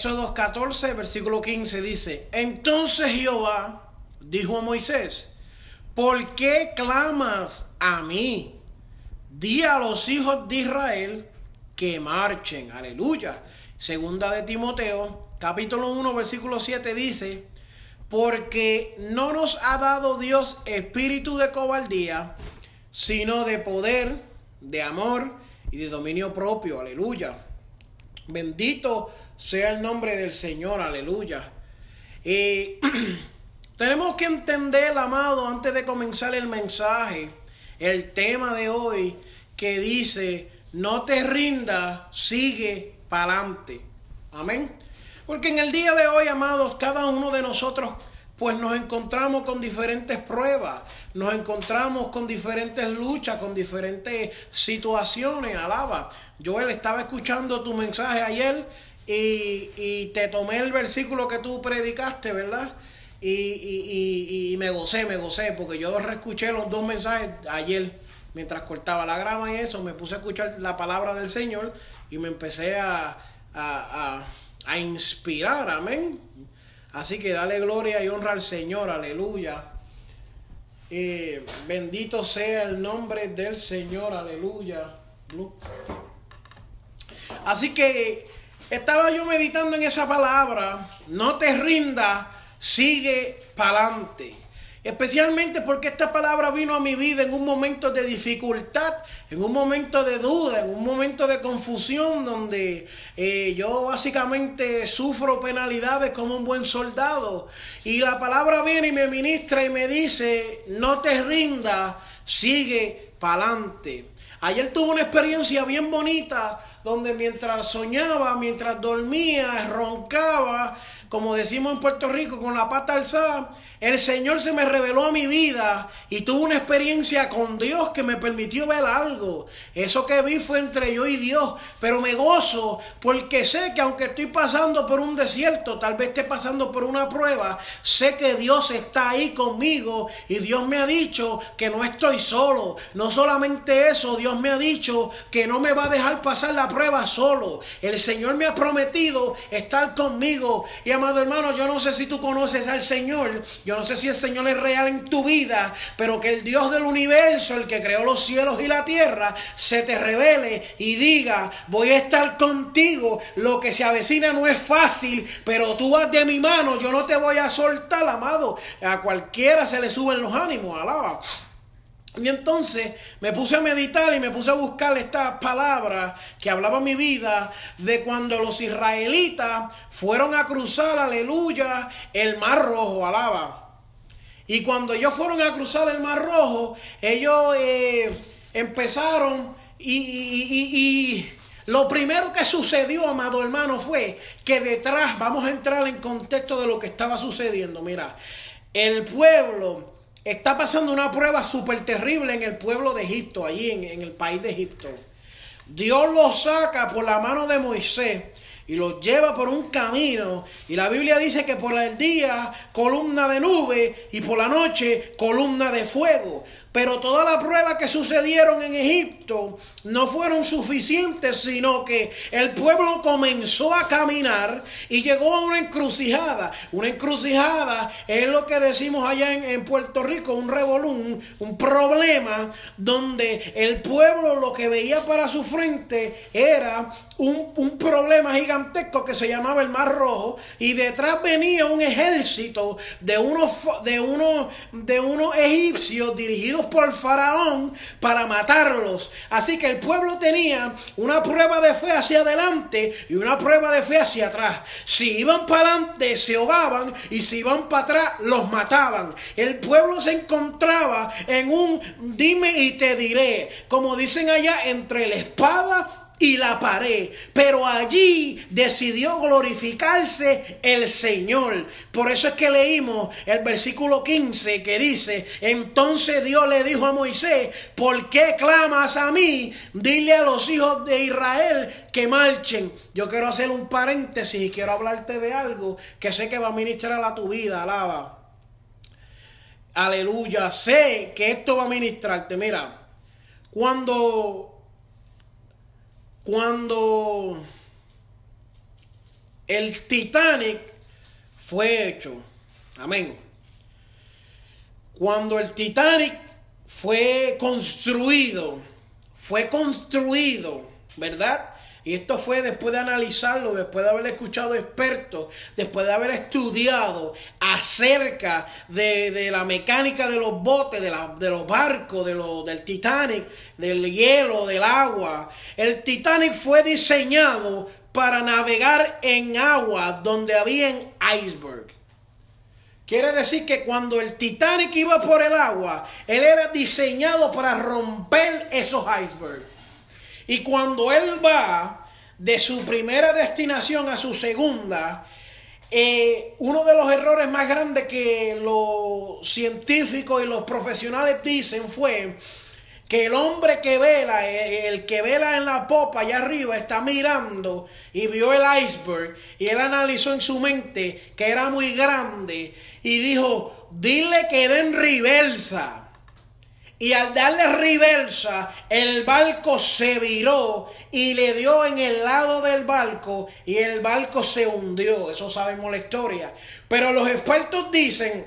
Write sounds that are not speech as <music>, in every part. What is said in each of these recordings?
Éxodo 14, versículo 15 dice, entonces Jehová dijo a Moisés, ¿por qué clamas a mí? Di a los hijos de Israel que marchen. Aleluya. Segunda de Timoteo, capítulo 1, versículo 7 dice, porque no nos ha dado Dios espíritu de cobardía, sino de poder, de amor y de dominio propio. Aleluya. Bendito sea el nombre del Señor, aleluya. Y <clears throat> tenemos que entender, amado, antes de comenzar el mensaje, el tema de hoy que dice, no te rindas, sigue para adelante. Amén. Porque en el día de hoy, amados, cada uno de nosotros pues nos encontramos con diferentes pruebas, nos encontramos con diferentes luchas, con diferentes situaciones, alaba. Joel, estaba escuchando tu mensaje ayer y, te tomé el versículo que tú predicaste, ¿verdad? Y, y, me gocé, me gocé, porque yo reescuché los dos mensajes ayer, mientras cortaba la grama y eso, me puse a escuchar la palabra del Señor y me empecé a, a, a inspirar, amén Así que dale gloria y honra al Señor, aleluya. Eh, bendito sea el nombre del Señor, aleluya. Así que estaba yo meditando en esa palabra, no te rinda, sigue para adelante. Especialmente porque esta palabra vino a mi vida en un momento de dificultad, en un momento de duda, en un momento de confusión donde eh, yo básicamente sufro penalidades como un buen soldado. Y la palabra viene y me ministra y me dice, no te rindas, sigue para adelante. Ayer tuve una experiencia bien bonita donde mientras soñaba, mientras dormía, roncaba, como decimos en Puerto Rico, con la pata alzada, el Señor se me reveló a mi vida y tuve una experiencia con Dios que me permitió ver algo. Eso que vi fue entre yo y Dios, pero me gozo porque sé que aunque estoy pasando por un desierto, tal vez esté pasando por una prueba, sé que Dios está ahí conmigo y Dios me ha dicho que no estoy solo. No solamente eso, Dios me ha dicho que no me va a dejar pasar la prueba solo. El Señor me ha prometido estar conmigo. Y amado hermano, yo no sé si tú conoces al Señor. Yo no sé si el Señor es real en tu vida, pero que el Dios del universo, el que creó los cielos y la tierra, se te revele y diga, voy a estar contigo, lo que se avecina no es fácil, pero tú vas de mi mano, yo no te voy a soltar, amado. A cualquiera se le suben los ánimos, alaba. Y entonces me puse a meditar y me puse a buscar esta palabra que hablaba mi vida de cuando los israelitas fueron a cruzar, aleluya, el mar rojo, alaba. Y cuando ellos fueron a cruzar el mar rojo, ellos eh, empezaron y, y lo primero que sucedió, amado hermano, fue que detrás, vamos a entrar en contexto de lo que estaba sucediendo, mira, el pueblo Está pasando una prueba súper terrible en el pueblo de Egipto, allí en, el país de Egipto. Dios los saca por la mano de Moisés y los lleva por un camino. Y la Biblia dice que por el día columna de nube y por la noche columna de fuego. Pero todas las pruebas que sucedieron en Egipto no fueron suficientes, sino que el pueblo comenzó a caminar y llegó a una encrucijada. Una encrucijada es lo que decimos allá en, Puerto Rico, un revolún, un problema donde el pueblo lo que veía para su frente era un, un problema gigantesco que se llamaba el Mar Rojo y detrás venía un ejército de unos, de unos, de unos egipcios dirigidos establecidos por Faraón para matarlos. Así que el pueblo tenía una prueba de fe hacia adelante y una prueba de fe hacia atrás. Si iban para adelante se ahogaban y si iban para atrás los mataban. El pueblo se encontraba en un dime y te diré, como dicen allá, entre la espada y la pared. Pero allí decidió glorificarse el Señor. Por eso es que leímos el versículo 15 que dice, entonces Dios le dijo a Moisés, ¿por qué clamas a mí? Dile a los hijos de Israel que marchen. Yo quiero hacer un paréntesis y quiero hablarte de algo que sé que va a ministrar a tu vida, alaba. Aleluya, sé que esto va a ministrarte. Mira, cuando cuando el Titanic fue hecho. Amén. Cuando el Titanic fue construido, fue construido, ¿verdad? Y esto fue después de analizarlo, después de haber escuchado expertos, después de haber estudiado acerca de, la mecánica de los botes, de, de los barcos, de del Titanic, del hielo, del agua. El Titanic fue diseñado para navegar en agua donde había iceberg. Quiere decir que cuando el Titanic iba por el agua, él era diseñado para romper esos icebergs. Y cuando él va de su primera destinación a su segunda, eh, uno de los errores más grandes que los científicos y los profesionales dicen fue que el hombre que vela, eh, el que vela en la popa allá arriba, está mirando y vio el iceberg y él analizó en su mente que era muy grande y dijo, dile que den reversa. Y al darle reversa, el barco se viró y le dio en el lado del barco y el barco se hundió. Eso sabemos la historia. Pero los expertos dicen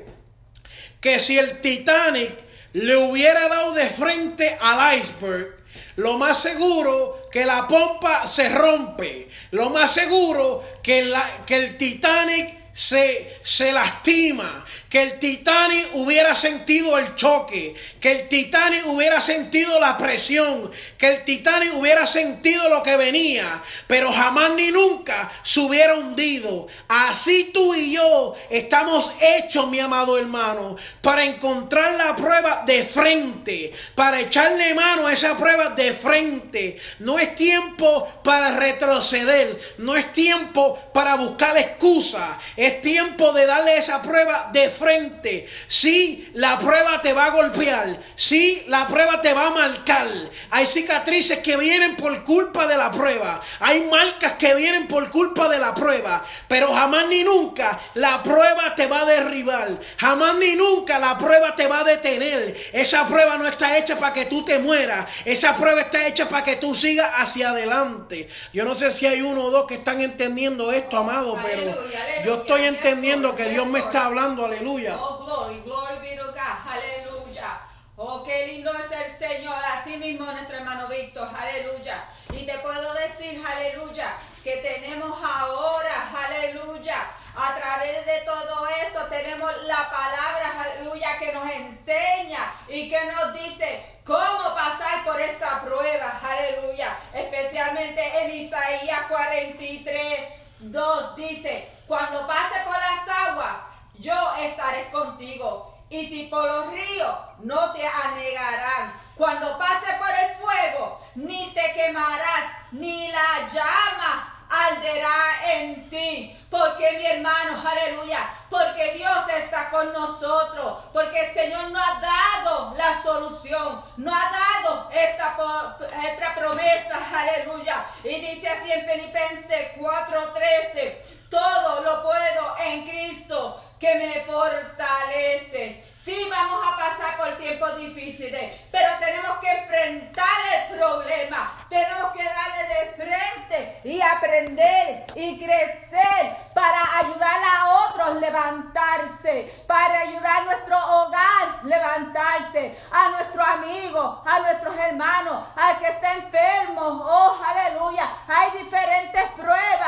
que si el Titanic le hubiera dado de frente al iceberg, lo más seguro que la pompa se rompe. Lo más seguro que, la, que el Titanic se, se lastima, que el Titanic hubiera sentido el choque, que el Titanic hubiera sentido la presión, que el Titanic hubiera sentido lo que venía, pero jamás ni nunca se hubiera hundido. Así tú y yo estamos hechos, mi amado hermano, para encontrar la prueba de frente, para echarle mano a esa prueba de frente. No es tiempo para retroceder, no es tiempo para buscar excusas. Es tiempo de darle esa prueba de frente. Si la prueba te va a golpear, si la prueba te va a marcar. Hay cicatrices que vienen por culpa de la prueba. Hay marcas que vienen por culpa de la prueba. Pero jamás ni nunca la prueba te va a derribar. Jamás ni nunca la prueba te va a detener. Esa prueba no está hecha para que tú te mueras. Esa prueba está hecha para que tú sigas hacia adelante. Yo no sé si hay uno o dos que están entendiendo esto, amado, pero yo estoy estoy entendiendo que Dios me está hablando, aleluya. Oh, glory, glory be to God, aleluya. Oh, qué lindo es el Señor, así mismo nuestro hermano Víctor, aleluya. Y te puedo decir, aleluya, que tenemos ahora, aleluya, a través de todo esto tenemos la palabra, aleluya, que nos enseña y que nos dice cómo pasar por esta prueba, aleluya. Especialmente en Isaías 43, 2 dice, cuando pase por las aguas, yo estaré contigo. Y si por los ríos, no te anegarán. Cuando pase por el fuego, ni te quemarás, ni la llama arderá en ti. Porque mi hermano, aleluya, porque Dios está con nosotros, porque el Señor no ha dado la solución, no ha dado esta, esta promesa, aleluya. Y dice así en Filipenses 4:13, todo lo puedo en Cristo que me fortalece. Sí, vamos a pasar por tiempos difíciles, pero tenemos que enfrentar el problema. Tenemos que darle de frente y aprender y crecer para ayudar a otros levantarse, para ayudar a nuestro hogar levantarse, a nuestros amigos, a nuestros hermanos, al que está enfermo. Oh, aleluya. Hay diferentes pruebas,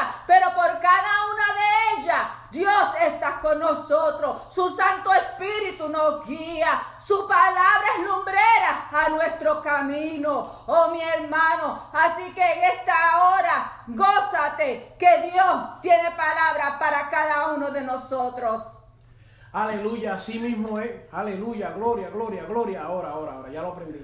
Dios está con nosotros. Su Santo Espíritu nos guía. Su palabra es lumbrera a nuestro camino. Oh, mi hermano. Así que en esta hora, gózate que Dios tiene palabra para cada uno de nosotros. Aleluya, así mismo es. Aleluya, gloria, gloria, gloria. Ahora, ahora, ahora, ya lo aprendí.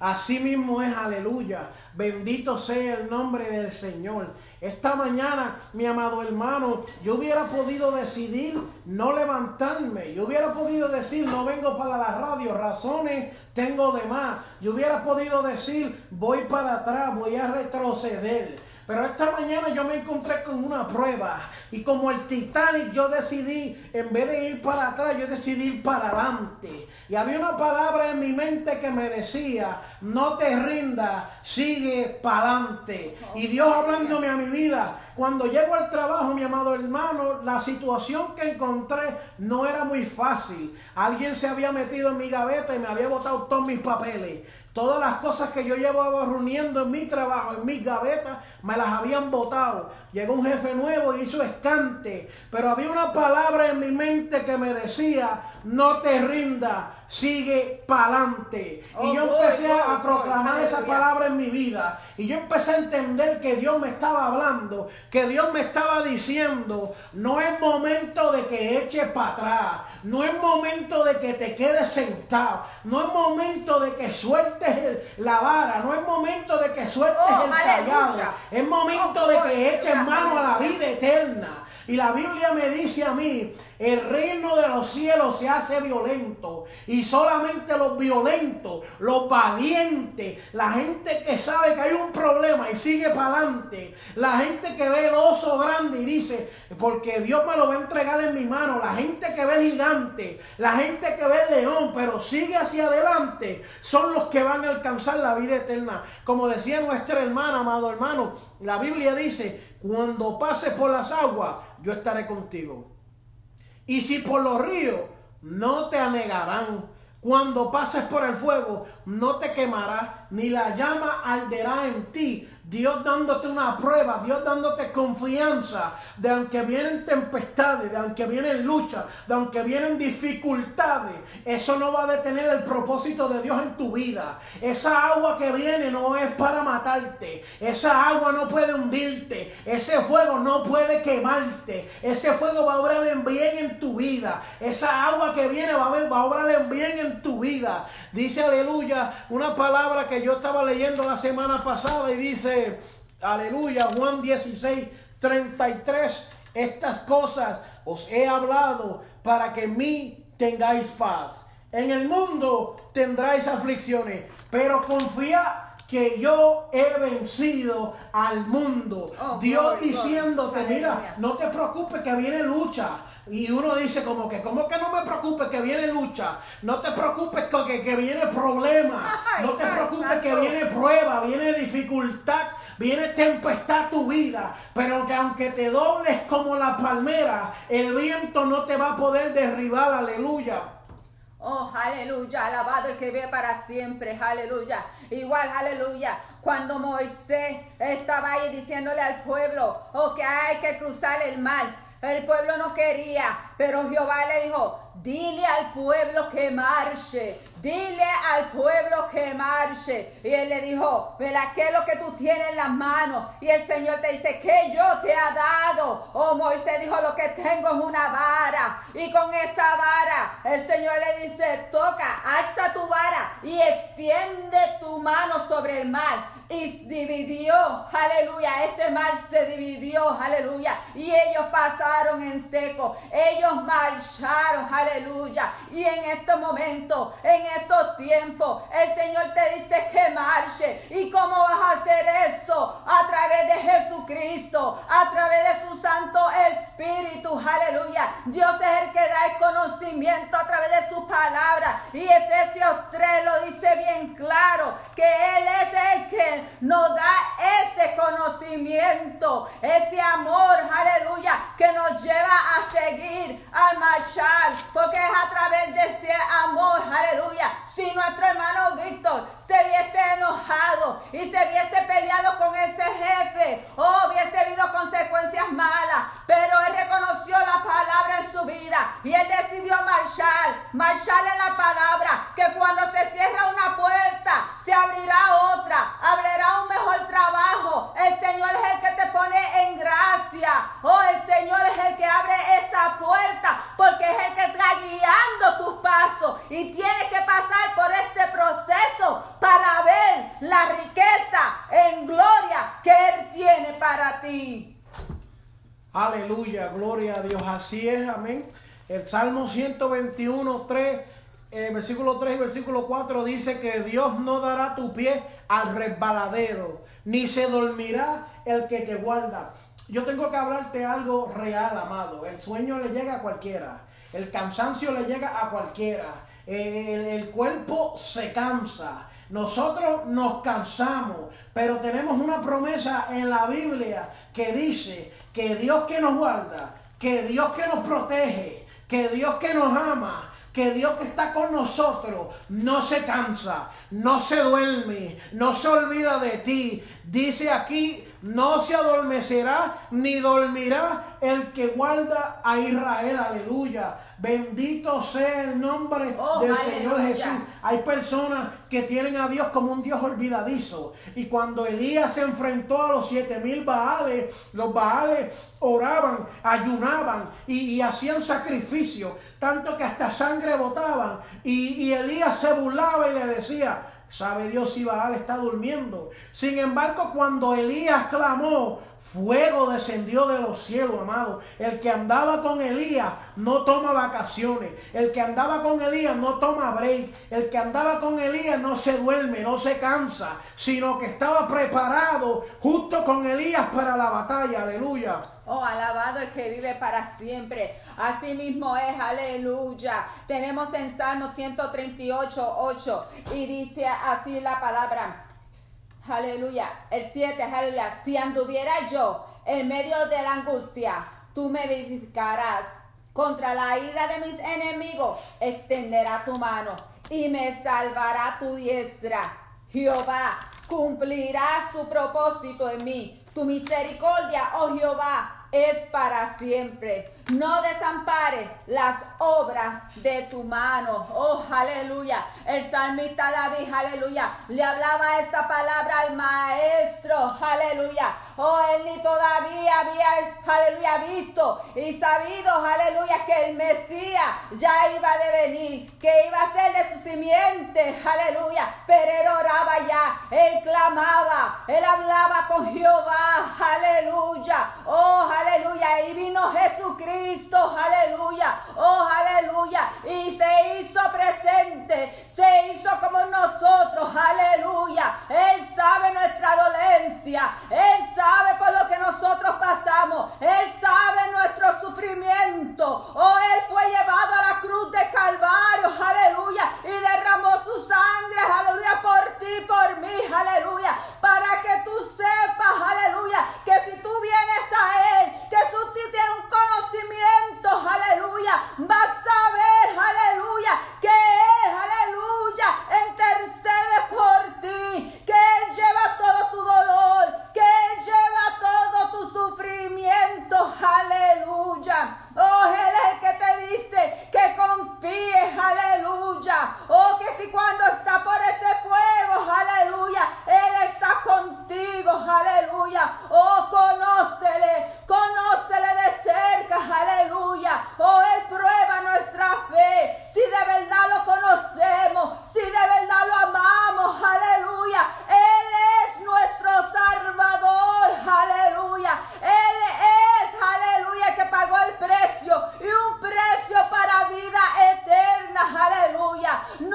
Así mismo es, aleluya. Bendito sea el nombre del Señor. Esta mañana, mi amado hermano, yo hubiera podido decidir no levantarme. Yo hubiera podido decir, no vengo para la radio, razones tengo de más. Yo hubiera podido decir, voy para atrás, voy a retroceder. Pero esta mañana yo me encontré con una prueba y como el Titanic yo decidí, en vez de ir para atrás, yo decidí ir para adelante. Y había una palabra en mi mente que me decía, no te rindas, sigue para adelante. Y Dios hablándome a mi vida, cuando llego al trabajo, mi amado hermano, la situación que encontré no era muy fácil. Alguien se había metido en mi gaveta y me había botado todos mis papeles. Todas las cosas que yo llevaba reuniendo en mi trabajo, en mis gavetas, me las habían botado. Llegó un jefe nuevo y hizo escante. Pero había una palabra en mi mente que me decía, no te rindas, sigue para adelante. y yo Oh, empecé glory, a proclamar esa palabra en mi vida. Y yo empecé a entender que Dios me estaba hablando, que Dios me estaba diciendo, no es momento de que eches para atrás, no es momento de que te quedes sentado, no es momento de que sueltes el- la vara, no es momento de que sueltes Oh, el callado, es momento Oh, de que eches mano a la vida eterna. Y la Biblia me dice a mí, el reino de los cielos se hace violento y solamente los violentos, los valientes, la gente que sabe que hay un problema y sigue para adelante, la gente que ve el oso grande y dice, porque Dios me lo va a entregar en mi mano, la gente que ve el gigante, la gente que ve león, pero sigue hacia adelante, son los que van a alcanzar la vida eterna. Como decía nuestra hermana, amado hermano, la Biblia dice, cuando pases por las aguas, yo estaré contigo. Y si por los ríos, no te anegarán. Cuando pases por el fuego, no te quemará, ni la llama arderá en ti. Dios dándote una prueba, Dios dándote confianza de aunque vienen tempestades, de aunque vienen luchas, de aunque vienen dificultades, eso no va a detener el propósito de Dios en tu vida. Esa agua que viene no es para matarte, esa agua no puede hundirte, ese fuego no puede quemarte, ese fuego va a obrar en bien en tu vida, esa agua que viene va a, ver- va a obrar en bien en tu vida. Dice aleluya, una palabra que yo estaba leyendo la semana pasada y dice, aleluya, Juan 16, 33, estas cosas os he hablado para que en mí tengáis paz. En el mundo tendráis aflicciones, pero confía que yo he vencido al mundo. Oh, Dios glory, diciéndote, glory. mira, no te preocupes que viene lucha. Y uno dice como que, ¿cómo que no me preocupes que viene lucha? No te preocupes que, que, viene problema. <laughs> No te preocupes que viene prueba, viene dificultad, viene tempestad a tu vida. Pero que aunque te dobles como la palmera, el viento no te va a poder derribar. Aleluya. Oh, aleluya, alabado el que vive para siempre, aleluya. Igual, aleluya, cuando Moisés estaba ahí diciéndole al pueblo, oh, que hay que cruzar el mar. El pueblo no quería, pero Jehová le dijo, dile al pueblo que marche, dile al pueblo que marche. Y él le dijo, ¿verdad qué lo que tú tienes en las manos? Y el Señor te dice, ¿qué yo te ha dado? Oh, Moisés dijo, lo que tengo es una vara. Y con esa vara, el Señor le dice, toca, alza tu vara y extiende tu mano sobre el mar. Y dividió, aleluya, ese mar se dividió, aleluya. Y ellos pasaron en seco, ellos marcharon, aleluya. Y en este momento, en estos tiempos, el Señor te dice que marche. ¿Y cómo vas a hacer eso? A través de Jesucristo, a través de su Santo Espíritu, aleluya. Dios es el que da el conocimiento a través de su palabra. Y Efesios 3 lo dice bien claro, que Él es el que nos da ese conocimiento, ese amor, aleluya, que nos lleva a seguir, al marchar, porque es a través de ese amor, aleluya si nuestro hermano Víctor se hubiese enojado y se hubiese peleado con ese jefe, oh, hubiese habido consecuencias malas, pero él reconoció la palabra en su vida y él decidió marchar, marchar en la palabra, que cuando se cierra una puerta, se abrirá otra, abrirá un mejor trabajo. El Señor es el que te pone en gracia, oh, el Señor es el que abre esa puerta, porque es el que está guiando tus pasos y tienes que pasar por este proceso para ver la riqueza en gloria que Él tiene para ti. Aleluya, gloria a Dios. Así es, amén. El Salmo 121, 3, eh, versículo 3 y versículo 4 dice que Dios no dará tu pie al resbaladero, ni se dormirá el que te guarda. Yo tengo que hablarte algo real, amado. El sueño le llega a cualquiera. El cansancio le llega a cualquiera. El, cuerpo se cansa. Nosotros nos cansamos, pero tenemos una promesa en la Biblia que dice que Dios que nos guarda, que Dios que nos protege, que Dios que nos ama, que Dios que está con nosotros no se cansa, no se duerme, no se olvida de ti. Dice aquí, no se adormecerá ni dormirá el que guarda a Israel. Aleluya. Bendito sea el nombre Oh, del aleluya. Señor Jesús. Hay personas que tienen a Dios como un Dios olvidadizo. Y cuando Elías se enfrentó a los siete mil Baales, los Baales oraban, ayunaban y, y hacían sacrificio, tanto que hasta sangre botaban. Y, y Elías se burlaba y le decía, ¿sabe Dios si Baal está durmiendo? Sin embargo, cuando Elías clamó, Fuego descendió de los cielos, amado. El que andaba con Elías no toma vacaciones. El que andaba con Elías no toma break. El que andaba con Elías no se duerme, no se cansa, sino que estaba preparado justo con Elías para la batalla. Aleluya. Oh, alabado el que vive para siempre. Así mismo es, aleluya. Tenemos en Salmo 138, 8 y dice así la palabra. Aleluya. El 7, aleluya. Si anduviera yo en medio de la angustia, tú me vivificarás. Contra la ira de mis enemigos, extenderá tu mano y me salvará tu diestra. Jehová cumplirá su propósito en mí. Tu misericordia, oh Jehová, es para siempre. No desampare las obras de tu mano. Oh, aleluya. El salmista David, aleluya, le hablaba esta palabra al maestro, aleluya. Oh, él ni todavía había, aleluya, visto y sabido, aleluya, que el Mesías ya iba de venir, que iba a ser de su simiente, aleluya. Pero él oraba ya, él clamaba, él hablaba con Jehová, aleluya. Oh, aleluya. Y vino Jesucristo, aleluya. Oh, aleluya. Y se hizo presente, se hizo como nosotros, aleluya. Él sabe nuestra dolencia, él sabe por lo que nosotros pasamos, él sabe nuestro sufrimiento. Oh, él fue llevado a la cruz de Calvario, aleluya. Y derramó su sangre, aleluya, por ti, por mí, aleluya. Para que tú sepas, aleluya, que si tú vienes a él, tú tienes un conocimiento, aleluya, vas a ver, aleluya, que él, aleluya, intercede por ti, que él lleva todo tu dolor, aleluya. Oh, él es el que te dice que confíes, aleluya. Oh, que si cuando está por ese fuego, aleluya, él está contigo, aleluya. Oh, conócele, conócele de cerca, aleluya. Oh, él prueba nuestra fe. Si de verdad lo conocemos, si de verdad lo amamos, aleluya. Él es nuestro salvador, aleluya. Aleluya.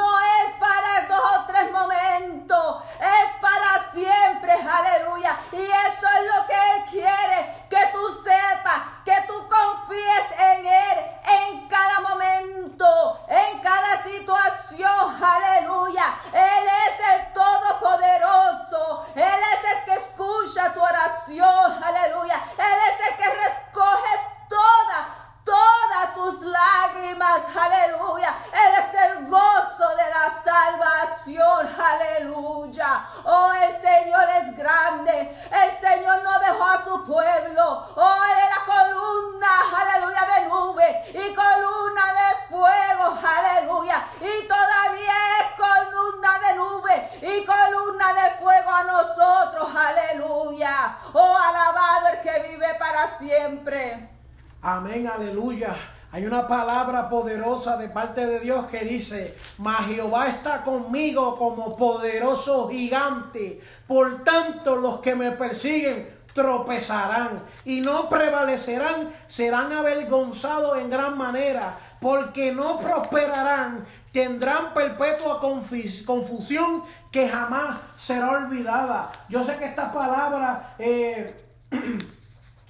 Poderoso gigante. Por tanto, los que me persiguen tropezarán y no prevalecerán, serán avergonzados en gran manera, porque no prosperarán, tendrán perpetua confusión que jamás será olvidada. Yo sé que esta palabra... Eh, <clears throat>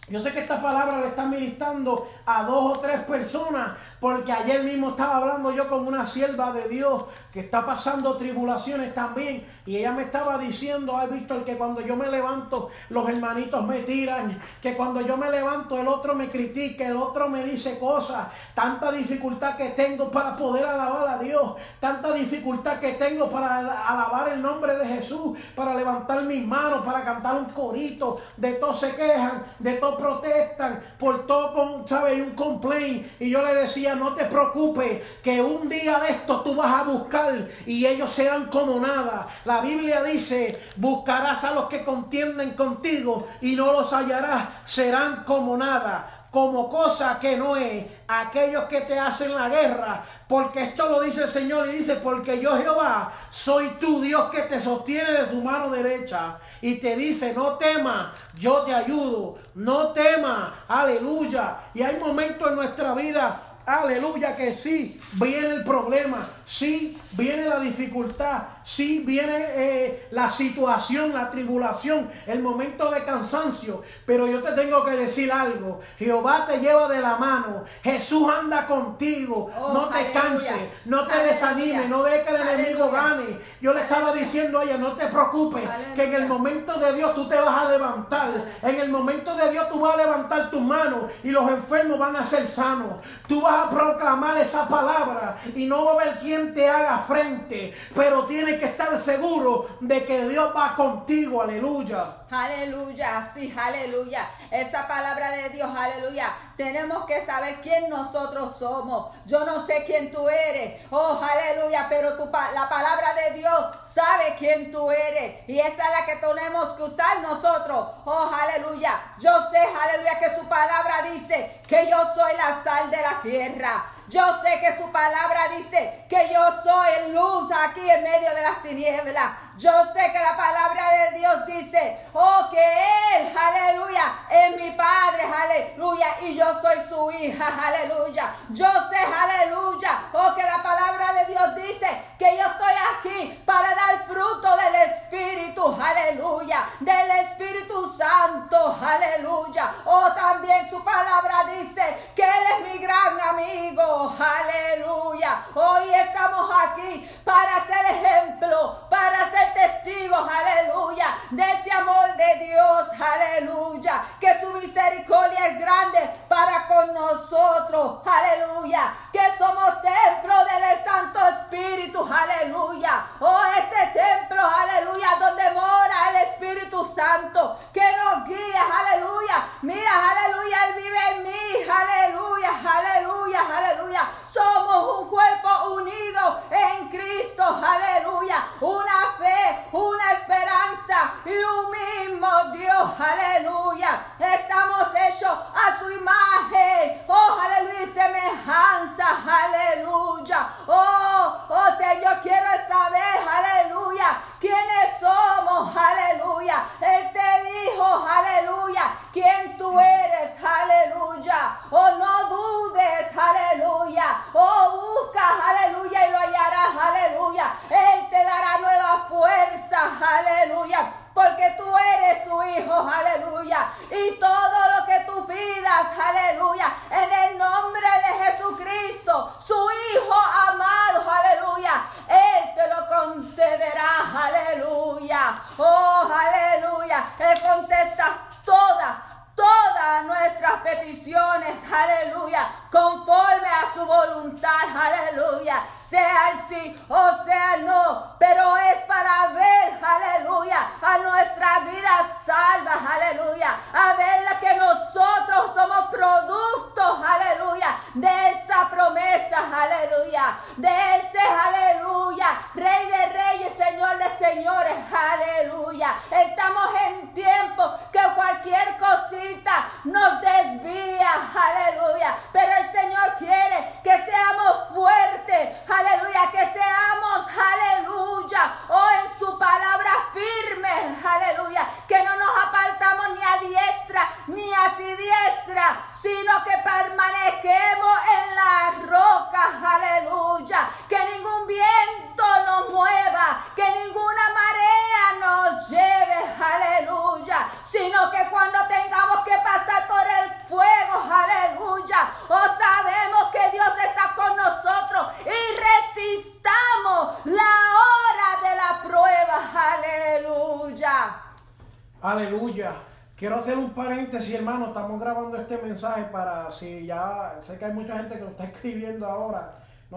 Yo sé que esta palabra le está ministrando a dos o tres personas, porque ayer mismo estaba hablando yo con una sierva de Dios que está pasando tribulaciones también, y ella me estaba diciendo, visto el que cuando yo me levanto los hermanitos me tiran, que cuando yo me levanto el otro me critica, el otro me dice cosas, tanta dificultad que tengo para poder alabar a Dios, tanta dificultad que tengo para alabar el nombre de Jesús, para levantar mis manos, para cantar un corito, de todos se quejan, de todo protestan, por todo, ¿sabes? Un complaint. Y yo le decía, no te preocupes, que un día de esto tú vas a buscar y ellos serán como nada. La Biblia dice, buscarás a los que contienden contigo y no los hallarás, serán como nada como cosa que no es aquellos que te hacen la guerra, porque esto lo dice el Señor y dice, porque yo Jehová soy tu Dios que te sostiene de su mano derecha y te dice, no temas, yo te ayudo, no temas, aleluya. Y hay momentos en nuestra vida Aleluya que sí, viene el problema, sí, viene la dificultad, sí, viene eh, la situación, la tribulación, el momento de cansancio. Pero yo te tengo que decir algo, Jehová te lleva de la mano, Jesús anda contigo, oh, no te canses, no te desanimes, no dejes que el enemigo gane. Yo le estaba diciendo a ella, no te preocupes, que en el momento de Dios tú te vas a levantar, en el momento de Dios tú vas a levantar tus manos y los enfermos van a ser sanos. Tú vas a proclamar esa palabra y no va a haber quien te haga frente, pero tienes que estar seguro de que Dios va contigo, aleluya. Aleluya, sí, aleluya. Esa palabra de Dios, aleluya. Tenemos que saber quién nosotros somos. Yo no sé quién tú eres. Oh, aleluya, pero la palabra de Dios sabe quién tú eres. Y esa es la que tenemos que usar nosotros. Oh, aleluya. Yo sé, aleluya, que su palabra dice que yo soy la sal de la tierra. Yo sé que su palabra dice que yo soy luz aquí en medio de las tinieblas. Yo sé que la palabra de Dios dice, oh, que Él, aleluya, es mi Padre, aleluya, y yo soy su hija, aleluya. Yo sé, aleluya, oh, que la palabra de Dios dice que yo estoy aquí para dar fruto del Espíritu, aleluya, del Espíritu Santo, aleluya. Oh, también su palabra dice que Él es mi gran amigo, aleluya.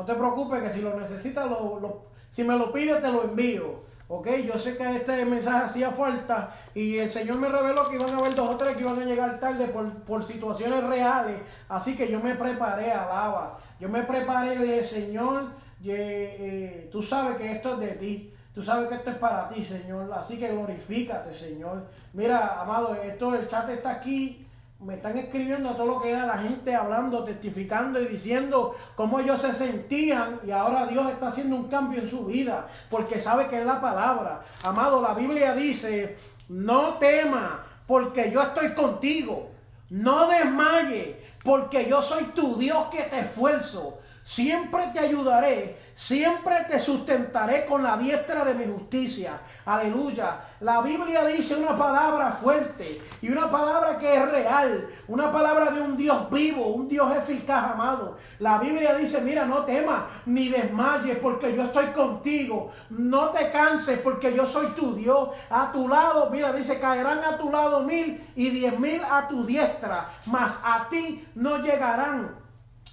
No te preocupes que si lo necesitas, lo, si me lo pides, te lo envío. Ok, yo sé que este mensaje hacía falta y el Señor me reveló que iban a haber dos o tres que iban a llegar tarde por, por situaciones reales. Así que yo me preparé, alaba. Yo me preparé de Señor, eh, tú sabes que esto es de ti. Tú sabes que esto es para ti, Señor. Así que glorifícate, Señor. Mira, amado, esto, el chat está aquí. Me están escribiendo todo lo que era la gente hablando, testificando y diciendo cómo ellos se sentían y ahora Dios está haciendo un cambio en su vida porque sabe que es la palabra. Amado, la Biblia dice, no tema porque yo estoy contigo. No desmaye porque yo soy tu Dios que te esfuerzo. Siempre te ayudaré, siempre te sustentaré con la diestra de mi justicia. Aleluya. La Biblia dice una palabra fuerte y una palabra que es real, una palabra de un Dios vivo, un Dios eficaz, amado. La Biblia dice, mira, no temas ni desmayes porque yo estoy contigo. No te canses porque yo soy tu Dios. A tu lado, mira, dice, caerán a tu lado mil y diez mil a tu diestra, mas a ti no llegarán.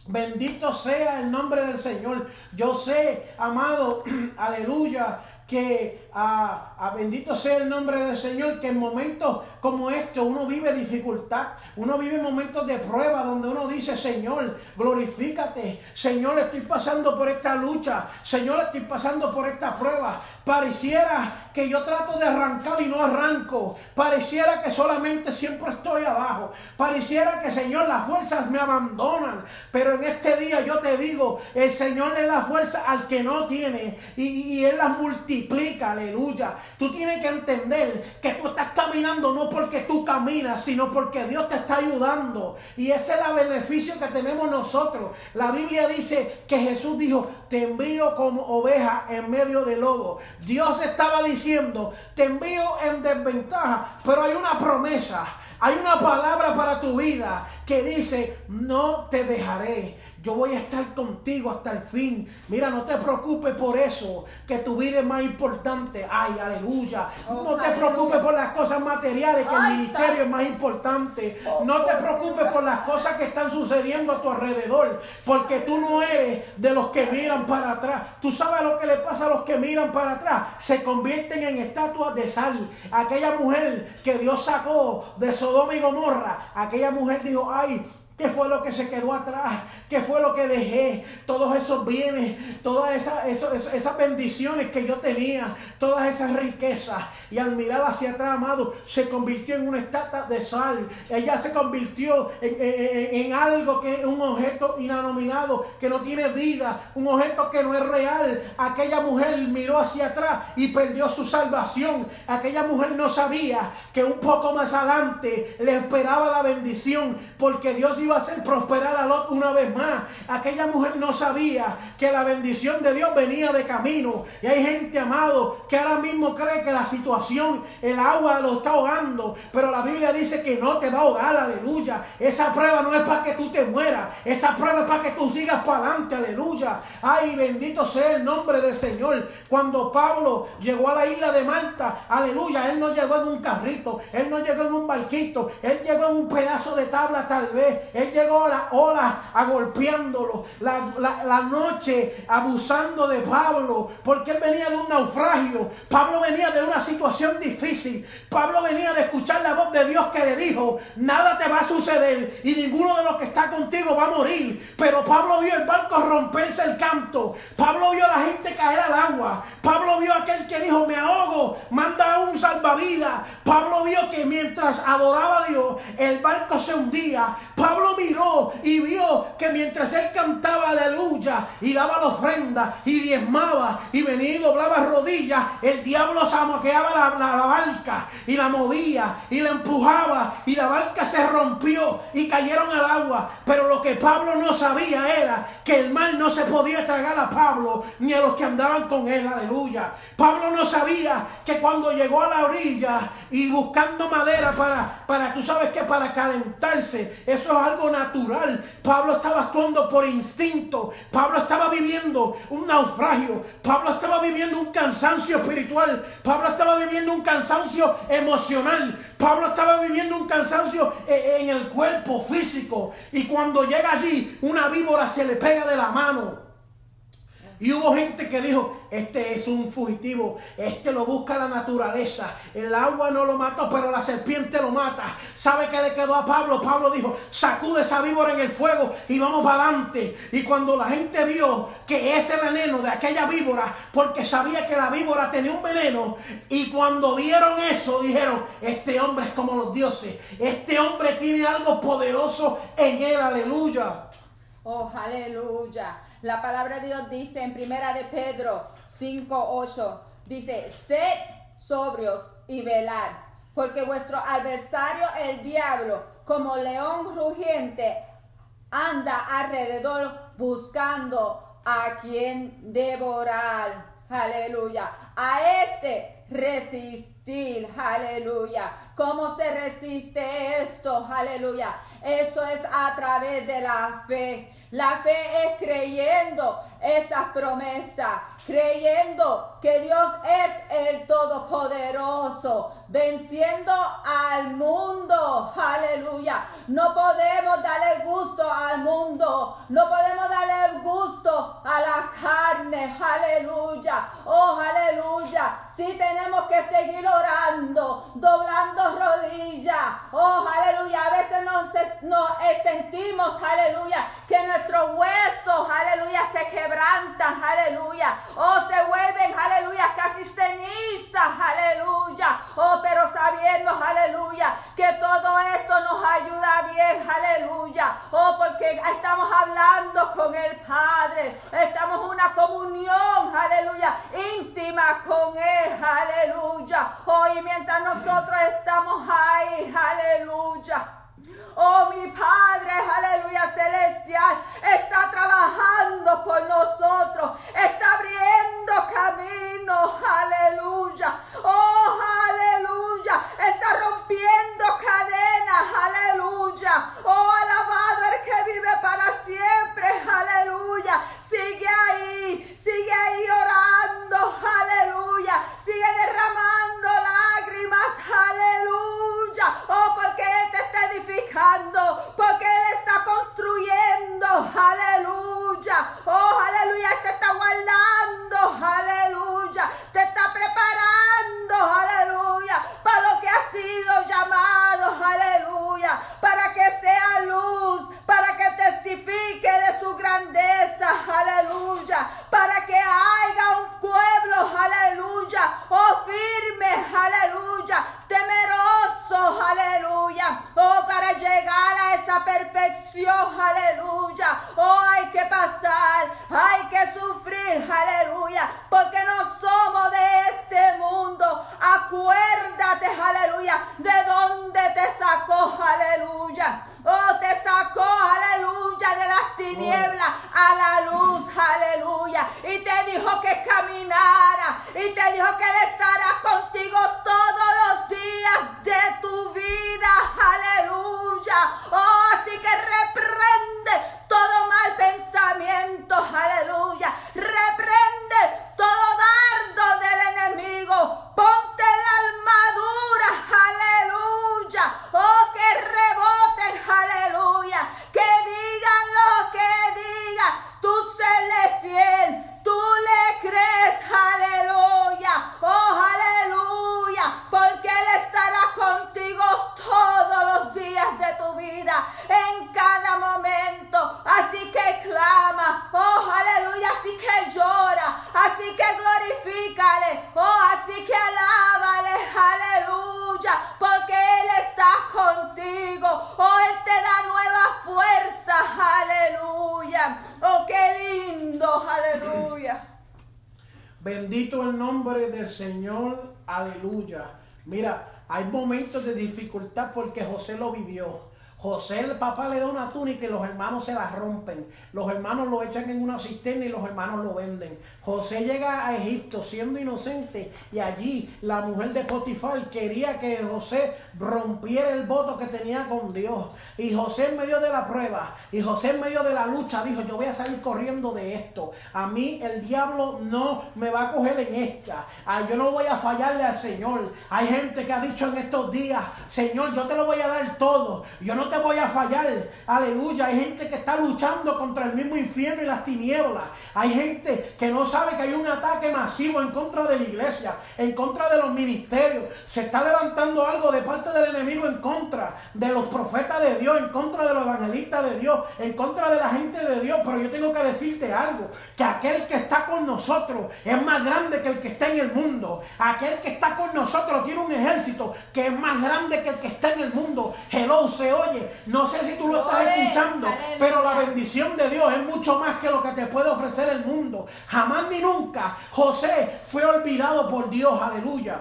Bendito sea el nombre del Señor. Yo sé, amado, <clears throat> aleluya, que a, a, bendito sea el nombre del Señor, que en momentos como estos uno vive dificultad, uno vive momentos de prueba donde uno dice, Señor, glorifícate, Señor, estoy pasando por esta lucha, Señor, estoy pasando por esta prueba. Pareciera que yo trato de arrancar y no arranco, pareciera que solamente siempre estoy abajo, pareciera que, Señor, las fuerzas me abandonan, pero en este día yo te digo, el Señor le da fuerza al que no tiene y Él las multiplica aleluya. Tú tienes que entender que tú estás caminando no porque tú caminas, sino porque Dios te está ayudando. Y ese es el beneficio que tenemos nosotros. La Biblia dice que Jesús dijo, te envío como oveja en medio de lobo. Dios estaba diciendo, te envío en desventaja, pero hay una promesa. Hay una palabra para tu vida que dice, no te dejaré yo voy a estar contigo hasta el fin. Mira, no te preocupes por eso, que tu vida es más importante. Ay, aleluya. Oh, no te preocupes por las cosas materiales, que el ministerio es más importante. Oh, no te preocupes por las cosas que están sucediendo a tu alrededor, porque tú no eres de los que miran para atrás. Tú sabes lo que le pasa a los que miran para atrás. Se convierten en estatuas de sal. Aquella mujer que Dios sacó de Sodoma y Gomorra, aquella mujer dijo, ay, ¿Qué fue lo que se quedó atrás? ¿Qué fue lo que dejé? Todos esos bienes, todas esas, esas bendiciones que yo tenía, todas esas riquezas. Y al mirar hacia atrás, amado, se convirtió en una estatua de sal. Ella se convirtió en, algo que es un objeto inanominado, que no tiene vida, un objeto que no es real. Aquella mujer miró hacia atrás y perdió su salvación. Aquella mujer no sabía que un poco más adelante le esperaba la bendición, porque Dios iba a hacer prosperar a Lot una vez más. Aquella mujer no sabía que la bendición de Dios venía de camino. Y hay gente, amado, que ahora mismo cree que la situación, el agua lo está ahogando. Pero la Biblia dice que no te va a ahogar, aleluya. Esa prueba no es para que tú te mueras. Esa prueba es para que tú sigas para adelante, aleluya. Ay, bendito sea el nombre del Señor. Cuando Pablo llegó a la isla de Malta, aleluya, él no llegó en un carrito, él no llegó en un barquito, él llegó en un pedazo de tabla tal vez. Él llegó a la hora agolpeándolo, la, la, noche abusando de Pablo, porque él venía de un naufragio. Pablo venía de una situación difícil. Pablo venía de escuchar la voz de Dios que le dijo, nada te va a suceder y ninguno de los que está contigo va a morir. Pero Pablo vio el barco romperse el canto. Pablo vio a la gente caer al agua. Pablo vio a aquel que dijo, me ahogo, manda un salvavidas. Pablo vio que mientras adoraba a Dios, el barco se hundía. Pablo miró y vio que mientras él cantaba aleluya y daba la ofrenda y diezmaba y venía y doblaba rodillas, el diablo samoqueaba la, la, la barca y la movía y la empujaba y la barca se rompió y cayeron al agua. Pero lo que Pablo no sabía era que el mal no se podía tragar a Pablo ni a los que andaban con él, aleluya. Pablo no sabía que cuando llegó a la orilla y buscando madera para, para tú sabes que para calentarse, eso es algo natural. Pablo estaba actuando por instinto. Pablo estaba viviendo un naufragio. Pablo estaba viviendo un cansancio espiritual. Pablo estaba viviendo un cansancio emocional. Pablo estaba viviendo un cansancio eh, en el cuerpo físico. Y cuando llega allí, una víbora se le pega de la mano. Y hubo gente que dijo, este es un fugitivo, este lo busca la naturaleza, el agua no lo mató, pero la serpiente lo mata. ¿Sabe qué le quedó a Pablo? Pablo dijo, sacude esa víbora en el fuego y vamos para adelante. Y cuando la gente vio que ese veneno de aquella víbora, porque sabía que la víbora tenía un veneno, y cuando vieron eso dijeron, este hombre es como los dioses, este hombre tiene algo poderoso en él, aleluya. Oh, aleluya. La palabra de Dios dice en primera de Pedro 5:8 dice, "Sed sobrios y velad, porque vuestro adversario el diablo, como león rugiente, anda alrededor buscando a quien devorar." Aleluya. A este resistir. Aleluya. ¿Cómo se resiste esto? Aleluya. Eso es a través de la fe. La fe es creyendo esa promesa, creyendo que Dios es el Todopoderoso, venciendo al mundo. Aleluya. No podemos darle gusto al mundo, no podemos darle gusto a la carne. Aleluya. Oh, aleluya. Si tenemos que seguir orando, doblando rodillas. Oh, aleluya. A veces nos, nos sentimos, aleluya, que nuestros huesos, aleluya, se quebrantan, aleluya. Oh, se vuelven, aleluya, casi cenizas, aleluya. Oh, pero sabiendo, aleluya, que todo esto nos ayuda bien, aleluya. Oh, porque estamos hablando con el Padre. Estamos una comunión, aleluya, íntima con Él, aleluya. Oh, y mientras nosotros estamos ahí, aleluya. Oh, mi Padre, papá le túnica y los hermanos se la rompen. Los hermanos lo echan en una cisterna y los hermanos lo venden. José llega a Egipto siendo inocente y allí la mujer de Potifar quería que José rompiera el voto que tenía con Dios. Y José en medio de la prueba y José en medio de la lucha dijo, yo voy a salir corriendo de esto. A mí el diablo no me va a coger en esta. Ah, yo no voy a fallarle al Señor. Hay gente que ha dicho en estos días, Señor, yo te lo voy a dar todo. Yo no te voy a fallar. Aleluya. Hay gente que está luchando contra el mismo infierno y las tinieblas. Hay gente que no sabe que hay un ataque masivo en contra de la iglesia, en contra de los ministerios. Se está levantando algo de parte del enemigo en contra de los profetas de Dios, en contra de los evangelistas de Dios, en contra de la gente de Dios. Pero yo tengo que decirte algo, que aquel que está con nosotros es más grande que el que está en el mundo. Aquel que está con nosotros tiene un ejército que es más grande que el que está en el mundo. Hello, se oye. No sé si tú lo estás escuchando, pero la bendición de Dios es mucho más que lo que te puede ofrecer el mundo. Jamás ni nunca José fue olvidado por Dios. Aleluya.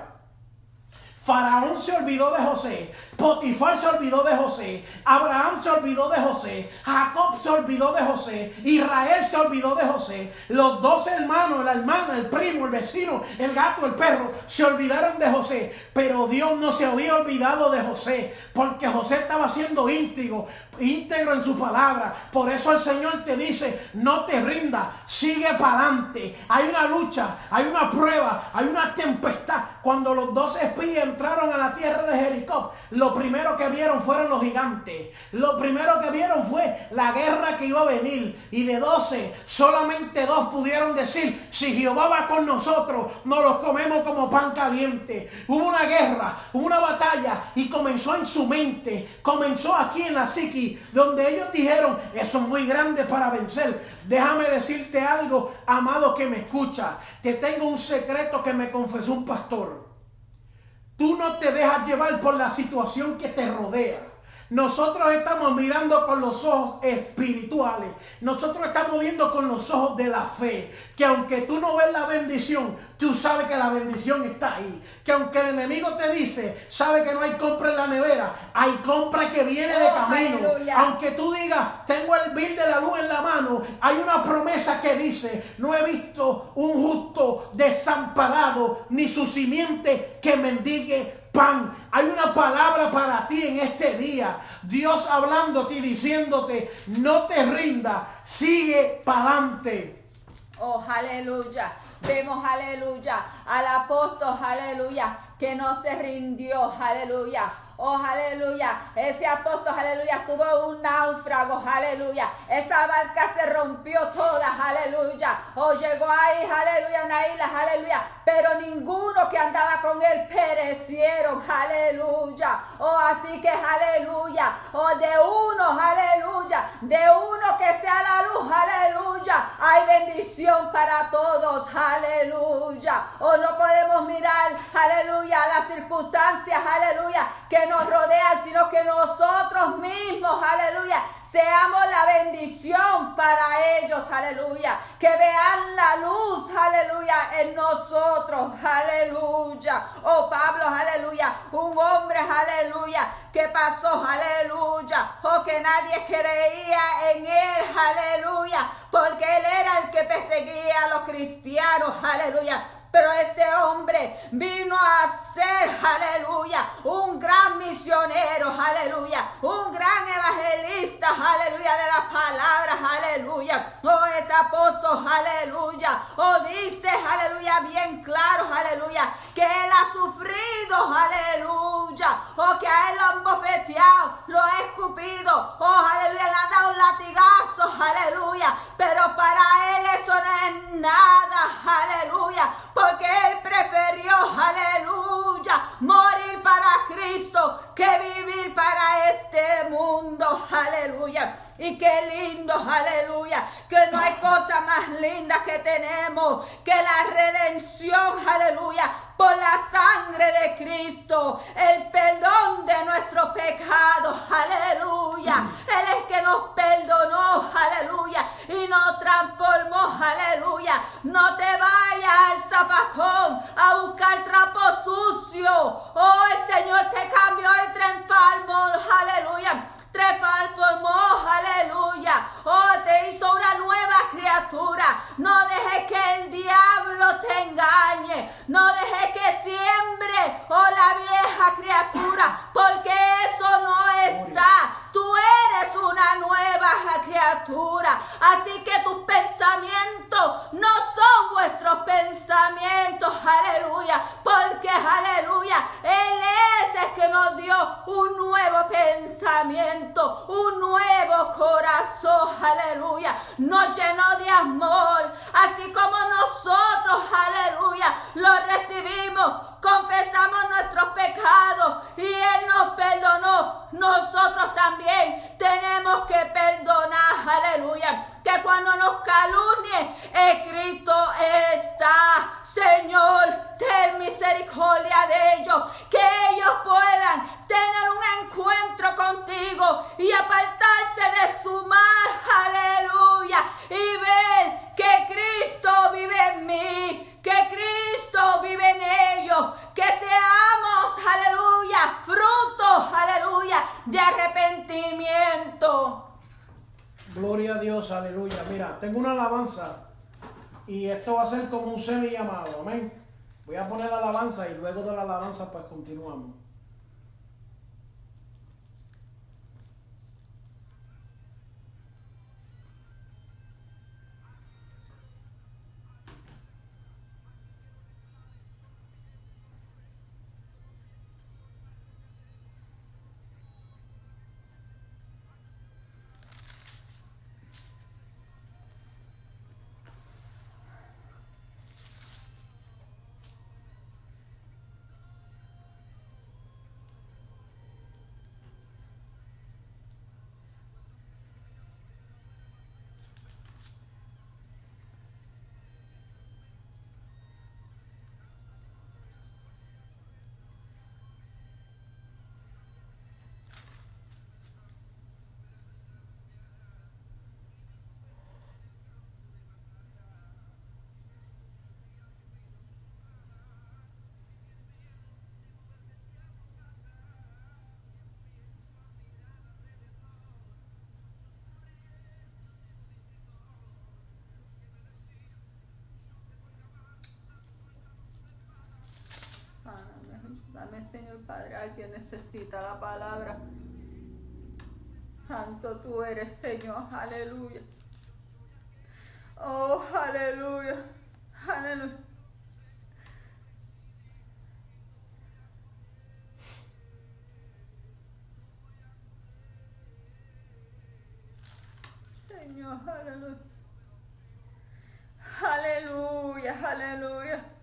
Faraón se olvidó de José, Potifar se olvidó de José, Abraham se olvidó de José, Jacob se olvidó de José, Israel se olvidó de José, los dos hermanos, la hermana, el primo, el vecino, el gato, el perro, se olvidaron de José, pero Dios no se había olvidado de José, porque José estaba siendo íntegro, íntegro en su palabra. Por eso el Señor te dice, no te rindas, sigue para adelante. Hay una lucha, hay una prueba, hay una tempestad. Cuando los dos espías entraron a la tierra de Jericó, lo primero que vieron fueron los gigantes. Lo primero que vieron fue la guerra que iba a venir. Y de doce, solamente dos pudieron decir, si Jehová va con nosotros, nos los comemos como pan caliente. Hubo una guerra, hubo una batalla y comenzó en su mente, comenzó aquí en la psiqui, donde ellos dijeron, eso es muy grande para vencer. Déjame decirte algo, amado que me escucha, que tengo un secreto que me confesó un pastor. Tú no te dejas llevar por la situación que te rodea. Nosotros estamos mirando con los ojos espirituales. Nosotros estamos viendo con los ojos de la fe. Que aunque tú no ves la bendición, tú sabes que la bendición está ahí. Que aunque el enemigo te dice, sabe que no hay compra en la nevera, hay compra que viene de oh, camino. Aunque tú digas, tengo el bill de la luz en la mano, hay una promesa que dice, no he visto un justo desamparado, ni su simiente que mendigue pan. Hay una palabra para ti en este día. Dios hablándote y diciéndote, no te rinda, sigue para adelante. Oh, aleluya. Vemos, aleluya, al apóstol, aleluya, que no se rindió, aleluya Oh, aleluya. Ese apóstol, aleluya, tuvo un náufrago, aleluya. Esa barca se rompió toda, aleluya. Oh, llegó ahí, aleluya, una isla, aleluya. Pero ninguno que andaba con él perecieron, aleluya. Oh, así que, aleluya. Oh, de uno, aleluya. De uno que sea la luz, aleluya. Hay bendición para todos, aleluya. Oh, no podemos mirar, aleluya, las circunstancias, aleluya, que nos rodean, sino que nosotros mismos, aleluya, seamos la bendición para ellos, aleluya. Que vean la luz, aleluya, en nosotros, aleluya. Oh Pablo, aleluya, un hombre, aleluya, que pasó, aleluya. Oh que nadie creía en él, aleluya, porque él era el que perseguía a los cristianos, aleluya pero este hombre vino a ser, aleluya, un gran misionero, aleluya, un gran evangelista, aleluya, de las palabras, aleluya. Oh, este apóstol, aleluya. Oh, dice, aleluya, bien claro, aleluya, que él ha sufrido, aleluya. Oh, que a él lo han bofeteado, lo ha escupido. Oh, aleluya, le han dado latigazos, aleluya. Pero para él eso no es nada, aleluya porque Él prefirió, aleluya, morir para Cristo que vivir para este mundo, aleluya. Y qué lindo, aleluya, que no hay cosa más linda que tenemos que la redención, aleluya, por la sangre de Cristo, el perdón de nuestros pecados, aleluya. Él es que nos perdonó, aleluya, y nos transformó, aleluya. No te vayas al zapacón a buscar trapo sucio. Oh, Señor Padre, a quien necesita la palabra. Santo tú eres, Señor. Aleluya. Oh, aleluya. Aleluya. Señor, aleluya. Aleluya, aleluya.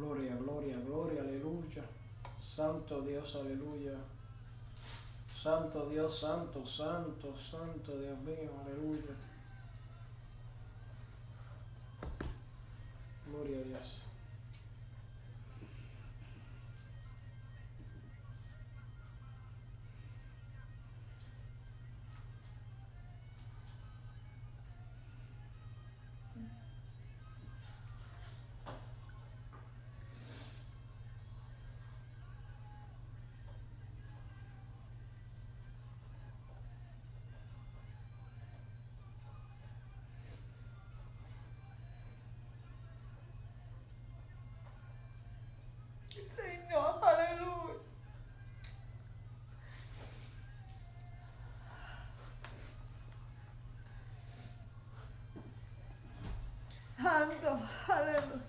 Gloria, gloria, gloria, aleluya. Santo Dios, aleluya. Santo Dios, santo, santo, santo Dios mío, aleluya. Gloria a Dios. Hallelujah.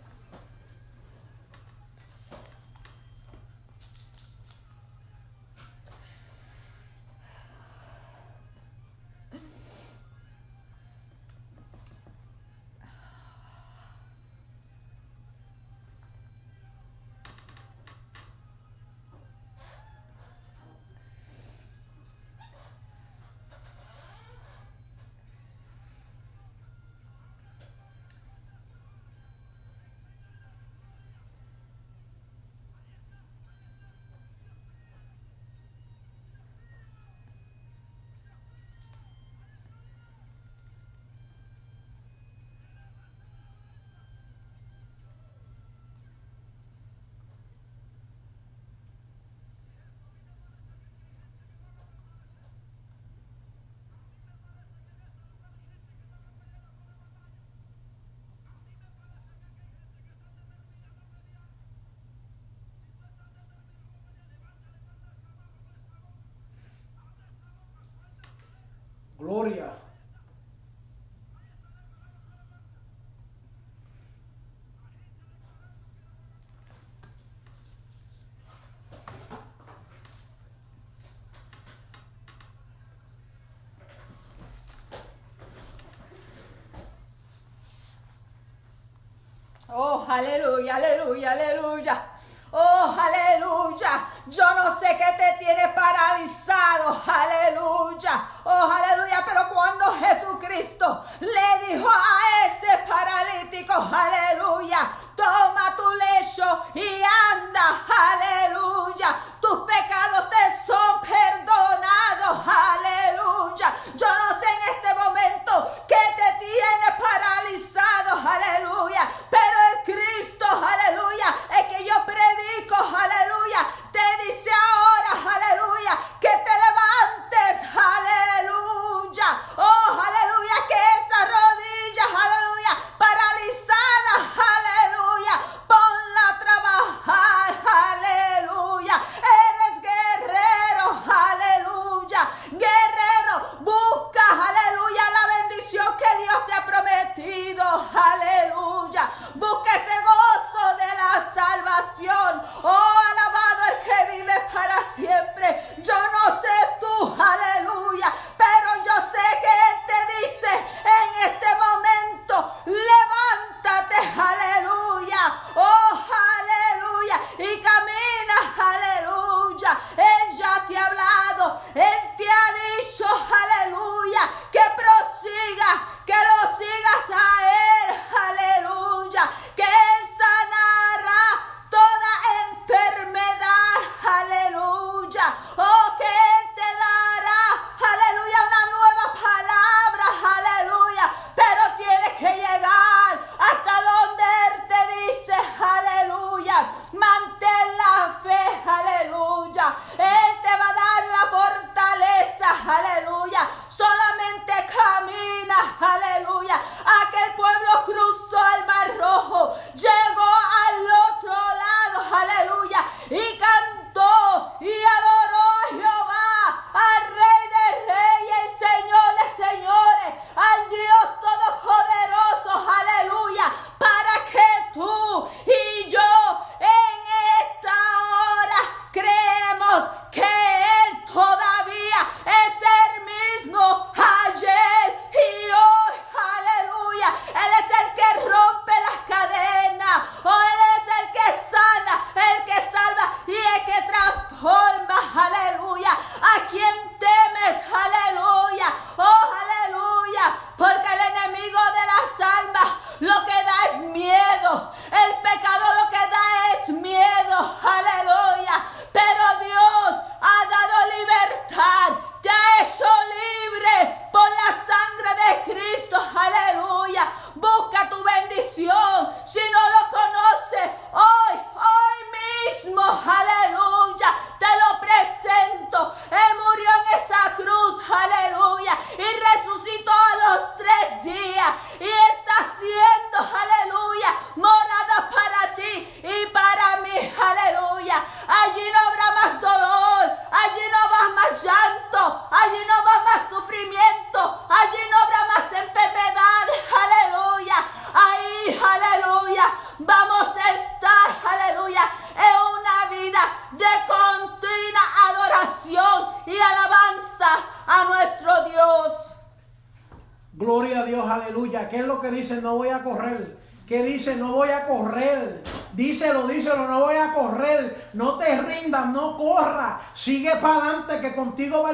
Gloria. Oh, aleluya, aleluya, aleluya. Oh, aleluya. Yo no sé qué te tiene paralizado. Aleluya. Oh, aleluya. Le dijo a ese paralítico, aleluya, toma tu lecho y anda, aleluya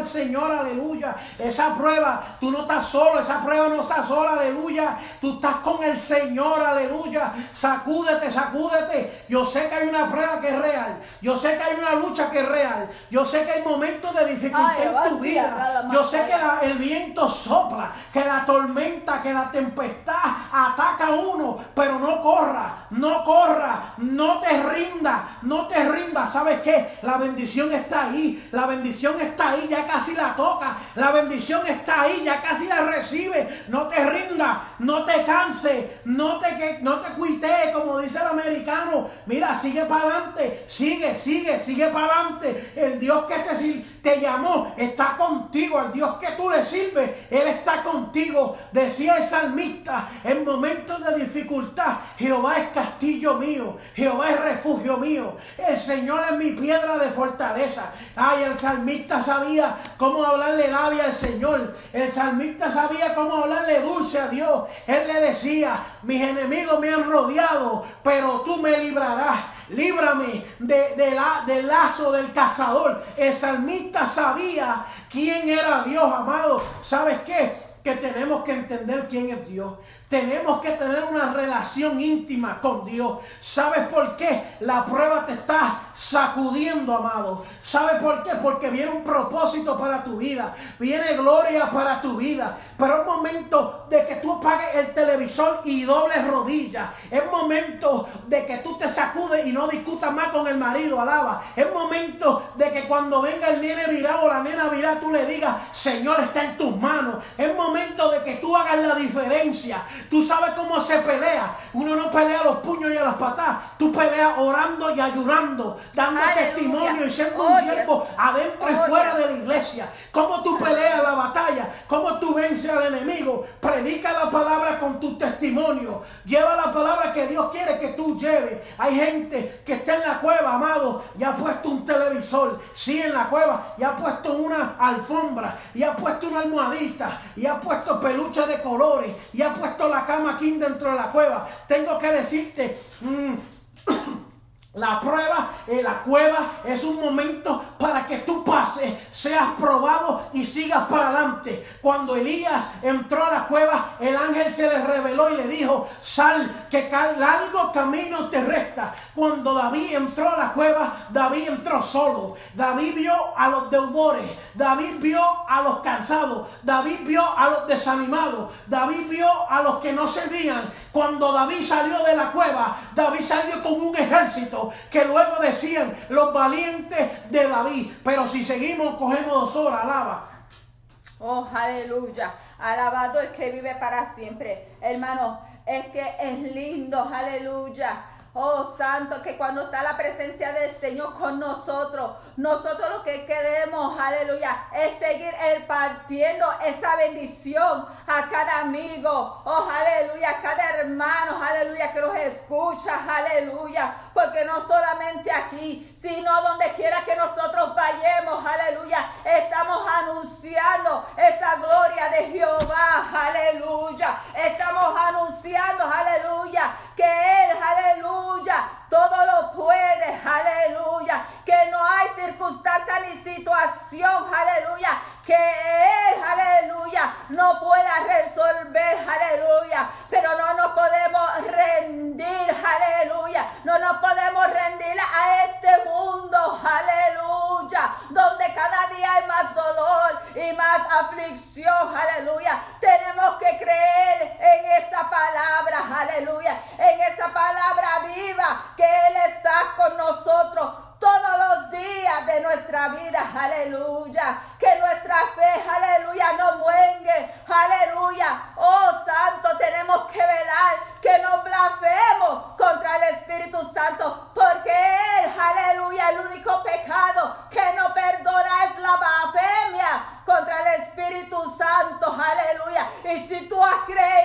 Señor, aleluya. Esa prueba, tú no estás solo, esa prueba no está sola, aleluya. Tú estás con el Señor, aleluya. Sacúdete, sacúdete. Yo sé que hay una prueba que es real. Yo sé que hay una lucha que es real. Yo sé que hay momentos de dificultad en tu vida. Yo sé que el viento sopla, que la tormenta, que la tempestad ataca a uno. Pero no corra, no corra, no te rinda, no te rinda. ¿Sabes qué? La bendición está ahí. La bendición está ahí. Ya casi la toca. La bendición está ahí. Ya casi la recibe. No te rinda, no te canse, no te, no te cuite, como dice el americano. Mira, sigue para adelante, sigue, sigue, sigue para adelante. El Dios que te, te llamó está contigo. El Dios que tú le sirves, Él está contigo. Decía el salmista, en momentos de dificultad, Jehová es castillo mío, Jehová es refugio mío. El Señor es mi piedra de fortaleza. Ay, el salmista sabía cómo hablarle labia al Señor. El salmista sabía cómo hablarle dulce a Dios. Él le decía, mis enemigos me han rodeado, pero tú me librarás. Líbrame de, del lazo del cazador. El salmista sabía quién era Dios, amado. ¿Sabes qué? Que tenemos que entender quién es Dios. Tenemos que tener una relación íntima con Dios. ¿Sabes por qué? La prueba te está sacudiendo, amado. ¿Sabes por qué? Porque viene un propósito para tu vida. Viene gloria para tu vida. Pero es momento de que tú apagues el televisor y dobles rodillas. Es momento de que tú te sacudes y no discutas más con el marido. Alaba. Es momento de que cuando venga el nene virado o la nena virada, tú le digas, Señor, está en tus manos. Es momento de que tú hagas la diferencia. Tú sabes cómo se pelea. Uno no pelea los puños y a las patadas. Tú peleas orando y ayudando, dando testimonio y siendo un tiempo adentro y fuera de la iglesia. Cómo tú peleas la batalla, cómo tú vences al enemigo. Predica la palabra con tu testimonio. Lleva la palabra que Dios quiere que tú lleves. Hay gente que está en la cueva, amado, y ha puesto un televisor. Sí, en la cueva, y ha puesto una alfombra, y ha puesto una almohadita, y ha puesto peluche de colores, y ha puesto la cama aquí dentro de la cueva. Tengo que decirte, mm, La prueba en la cueva es un momento para que tú pases, seas probado y sigas para adelante. Cuando Elías entró a la cueva, el ángel se le reveló y le dijo, sal, que largo camino te resta. Cuando David entró a la cueva, David entró solo. David vio a los deudores, David vio a los cansados, David vio a los desanimados, David vio a los que no servían. Cuando David salió de la cueva, David salió con un ejército que luego decían los valientes de David. Pero si seguimos, cogemos dos horas, alaba. Oh, aleluya. Alabado el que vive para siempre. Hermano, es que es lindo, aleluya Oh Santo, que cuando está la presencia del Señor con nosotros, nosotros lo que queremos, aleluya, es seguir partiendo esa bendición a cada amigo, oh aleluya, a cada hermano, aleluya, que nos escucha, aleluya, porque no solamente aquí, sino donde quiera que nosotros vayamos, aleluya, estamos anunciando esa gloria de Jehová, aleluya, estamos anunciando, aleluya, que Él, aleluya, todo lo puede, aleluya, que no hay circunstancia ni situación, aleluya, que Él, aleluya, no pueda resolver, aleluya, pero no nos podemos rendir, aleluya, no nos podemos rendir a este mundo, aleluya, donde cada día hay más dolor y más aflicción, aleluya, tenemos que creer en esa palabra, aleluya, en esa palabra viva que Él está con nosotros todos los días de nuestra vida, aleluya. Que nuestra fe, aleluya, no muengue, aleluya. Oh Santo, tenemos que velar que no blasfemos contra el Espíritu Santo, porque Él, aleluya, el único pecado que no perdona es la blasfemia contra el Espíritu Santo, aleluya. Y si tú has creído,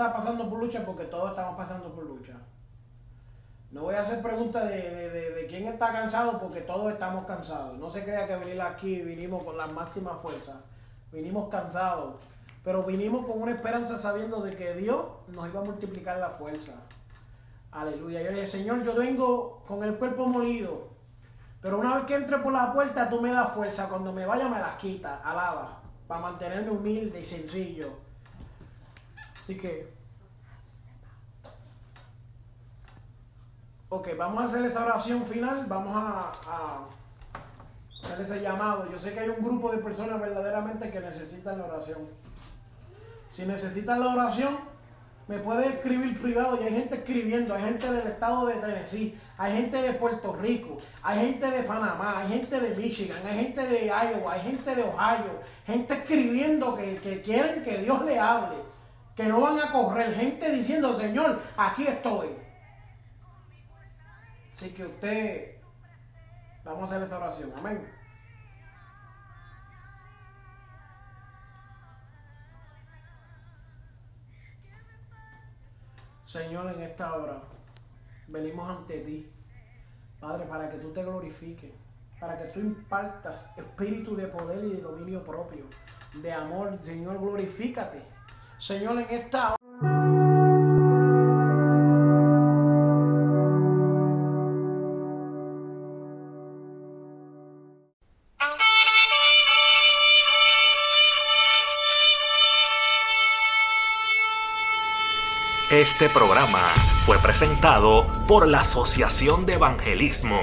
está pasando por lucha porque todos estamos pasando por lucha. No voy a hacer preguntas de, de, quién está cansado porque todos estamos cansados. No se crea que venir aquí vinimos con la máxima fuerza. Vinimos cansados. Pero vinimos con una esperanza sabiendo de que Dios nos iba a multiplicar la fuerza. Aleluya. Yo le dije, Señor, yo vengo con el cuerpo molido. Pero una vez que entre por la puerta, tú me das fuerza. Cuando me vaya, me las quita. Alaba. Para mantenerme humilde y sencillo. Así que. Ok, vamos a hacer esa oración final. Vamos a, hacer ese llamado. Yo sé que hay un grupo de personas verdaderamente que necesitan la oración. Si necesitan la oración, me puede escribir privado y hay gente escribiendo, hay gente del estado de Tennessee, hay gente de Puerto Rico, hay gente de Panamá, hay gente de Michigan, hay gente de Iowa, hay gente de Ohio, gente escribiendo que quieren que Dios le hable, que no van a correr, gente diciendo, Señor, aquí estoy. Así que usted, vamos a hacer esta oración, amén. Señor, en esta hora venimos ante ti, Padre, para que tú te glorifiques, para que tú impartas espíritu de poder y de dominio propio, de amor. Señor, glorifícate. Señor, en esta. Este programa fue presentado por la Asociación de Evangelismo.